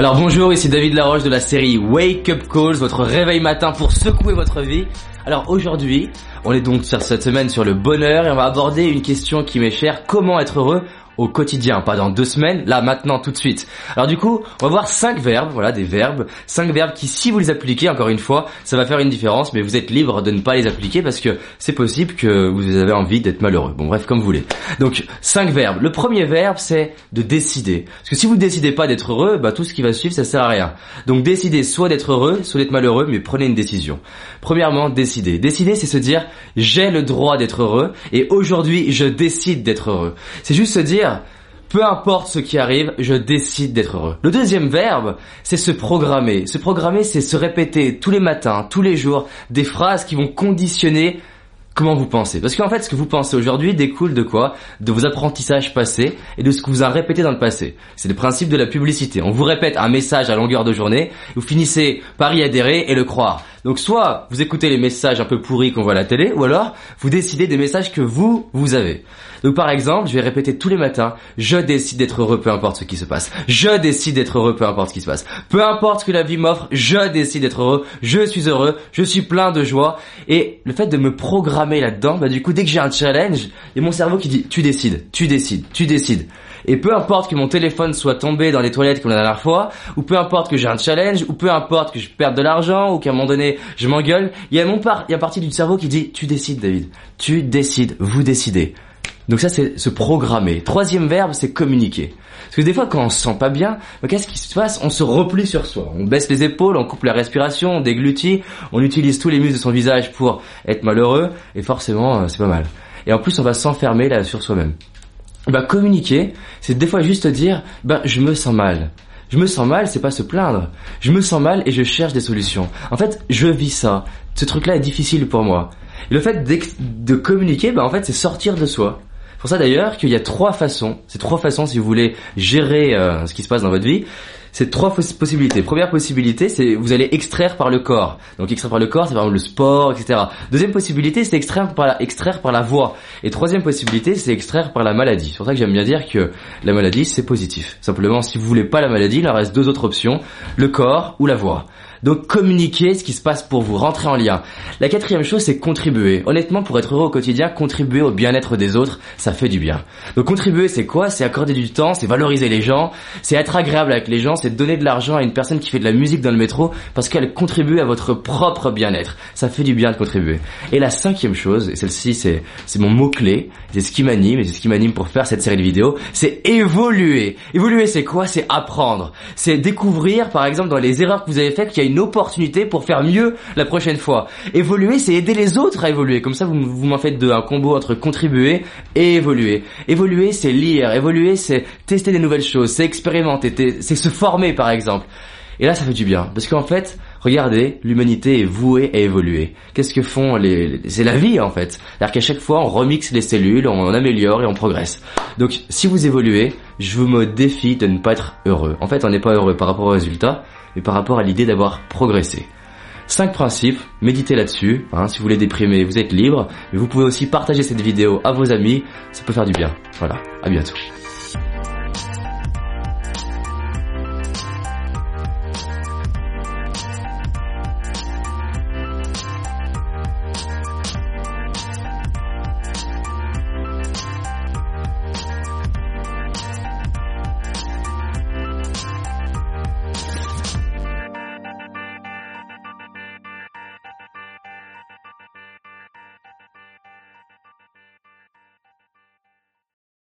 Alors bonjour, ici David Laroche de la série Wake Up Calls, votre réveil matin pour secouer votre vie. Alors aujourd'hui, on est donc sur cette semaine sur le bonheur et on va aborder une question qui m'est chère, comment être heureux au quotidien, pas dans deux semaines, là maintenant tout de suite. Alors du coup, on va voir cinq verbes, voilà des verbes, cinq verbes qui si vous les appliquez encore une fois, ça va faire une différence, mais vous êtes libre de ne pas les appliquer parce que c'est possible que vous avez envie d'être malheureux. Bon bref, comme vous voulez. Donc cinq verbes. Le premier verbe c'est de décider. Parce que si vous décidez pas d'être heureux, bah tout ce qui va suivre ça sert à rien. Donc décidez soit d'être heureux, soit d'être malheureux, mais prenez une décision. Premièrement, décider. Décider c'est se dire j'ai le droit d'être heureux et aujourd'hui je décide d'être heureux. C'est juste se dire peu importe ce qui arrive, je décide d'être heureux. Le deuxième verbe, c'est se programmer. Se programmer, c'est se répéter tous les matins, tous les jours, des phrases qui vont conditionner comment vous pensez. Parce qu'en fait, ce que vous pensez aujourd'hui découle de quoi? De vos apprentissages passés et de ce que vous avez répété dans le passé. C'est le principe de la publicité. On vous répète un message à longueur de journée, vous finissez par y adhérer et le croire. Donc soit vous écoutez les messages un peu pourris qu'on voit à la télé, ou alors vous décidez des messages que vous, vous avez. Donc par exemple, je vais répéter tous les matins, je décide d'être heureux peu importe ce qui se passe. Je décide d'être heureux peu importe ce qui se passe. Peu importe ce que la vie m'offre, je décide d'être heureux, je suis heureux, je suis plein de joie. Et le fait de me programmer là-dedans, bah du coup dès que j'ai un challenge, il y a mon cerveau qui dit tu décides, tu décides, tu décides. Et peu importe que mon téléphone soit tombé dans les toilettes comme la dernière fois, ou peu importe que j'ai un challenge, ou peu importe que je perde de l'argent, ou qu'à un moment donné je m'engueule, il y a mon part, il y a partie du cerveau qui dit tu décides David, tu décides, vous décidez. Donc ça c'est se programmer. Troisième verbe c'est communiquer. Parce que des fois quand on se sent pas bien, qu'est-ce qui se passe? On se replie sur soi. On baisse les épaules, on coupe la respiration, on déglutit, on utilise tous les muscles de son visage pour être malheureux, et forcément euh, c'est pas mal. Et en plus on va s'enfermer là sur soi-même. Bah communiquer, c'est des fois juste dire bah je me sens mal. Je me sens mal, c'est pas se plaindre. Je me sens mal et je cherche des solutions. En fait, je vis ça. Ce truc-là est difficile pour moi. Et le fait de communiquer, bah en fait, c'est sortir de soi. C'est pour ça d'ailleurs qu'il y a trois façons. C'est trois façons si vous voulez gérer euh, ce qui se passe dans votre vie c'est trois possibilités. Première possibilité, c'est vous allez extraire par le corps. Donc extraire par le corps, c'est par exemple le sport, etc. Deuxième possibilité, c'est extraire par la, extraire par la voix. Et troisième possibilité, c'est extraire par la maladie. C'est pour ça que j'aime bien dire que la maladie, c'est positif. Simplement, si vous voulez pas la maladie, il en reste deux autres options, le corps ou la voix. Donc communiquer ce qui se passe pour vous, rentrer en lien. La quatrième chose, c'est contribuer. Honnêtement, pour être heureux au quotidien, contribuer au bien-être des autres, ça fait du bien. Donc contribuer, c'est quoi? C'est accorder du temps, c'est valoriser les gens, c'est être agréable avec les gens, c'est donner de l'argent à une personne qui fait de la musique dans le métro parce qu'elle contribue à votre propre bien-être. Ça fait du bien de contribuer. Et la cinquième chose, et celle-ci c'est c'est mon mot clé, c'est ce qui m'anime et c'est ce qui m'anime pour faire cette série de vidéos, c'est évoluer. Évoluer, c'est quoi? C'est apprendre. C'est découvrir, par exemple, dans les erreurs que vous avez faites, qu'il y a opportunité pour faire mieux la prochaine fois. Évoluer, c'est aider les autres à évoluer. Comme ça, vous, vous m'en faites deux, un combo entre contribuer et évoluer. Évoluer, c'est lire. Évoluer, c'est tester des nouvelles choses, c'est expérimenter, c'est se former, par exemple. Et là, ça fait du bien. Parce qu'en fait, regardez, l'humanité est vouée à évoluer. Qu'est-ce que font les... C'est la vie, en fait. C'est-à-dire qu'à chaque fois, on remixe les cellules, on améliore et on progresse. Donc, si vous évoluez, je vous me défie de ne pas être heureux. En fait, on n'est pas heureux par rapport au résultat, mais par rapport à l'idée d'avoir progressé. Cinq principes, méditez là-dessus. Hein, si vous voulez déprimer, vous êtes libre. Mais vous pouvez aussi partager cette vidéo à vos amis. Ça peut faire du bien. Voilà, à bientôt.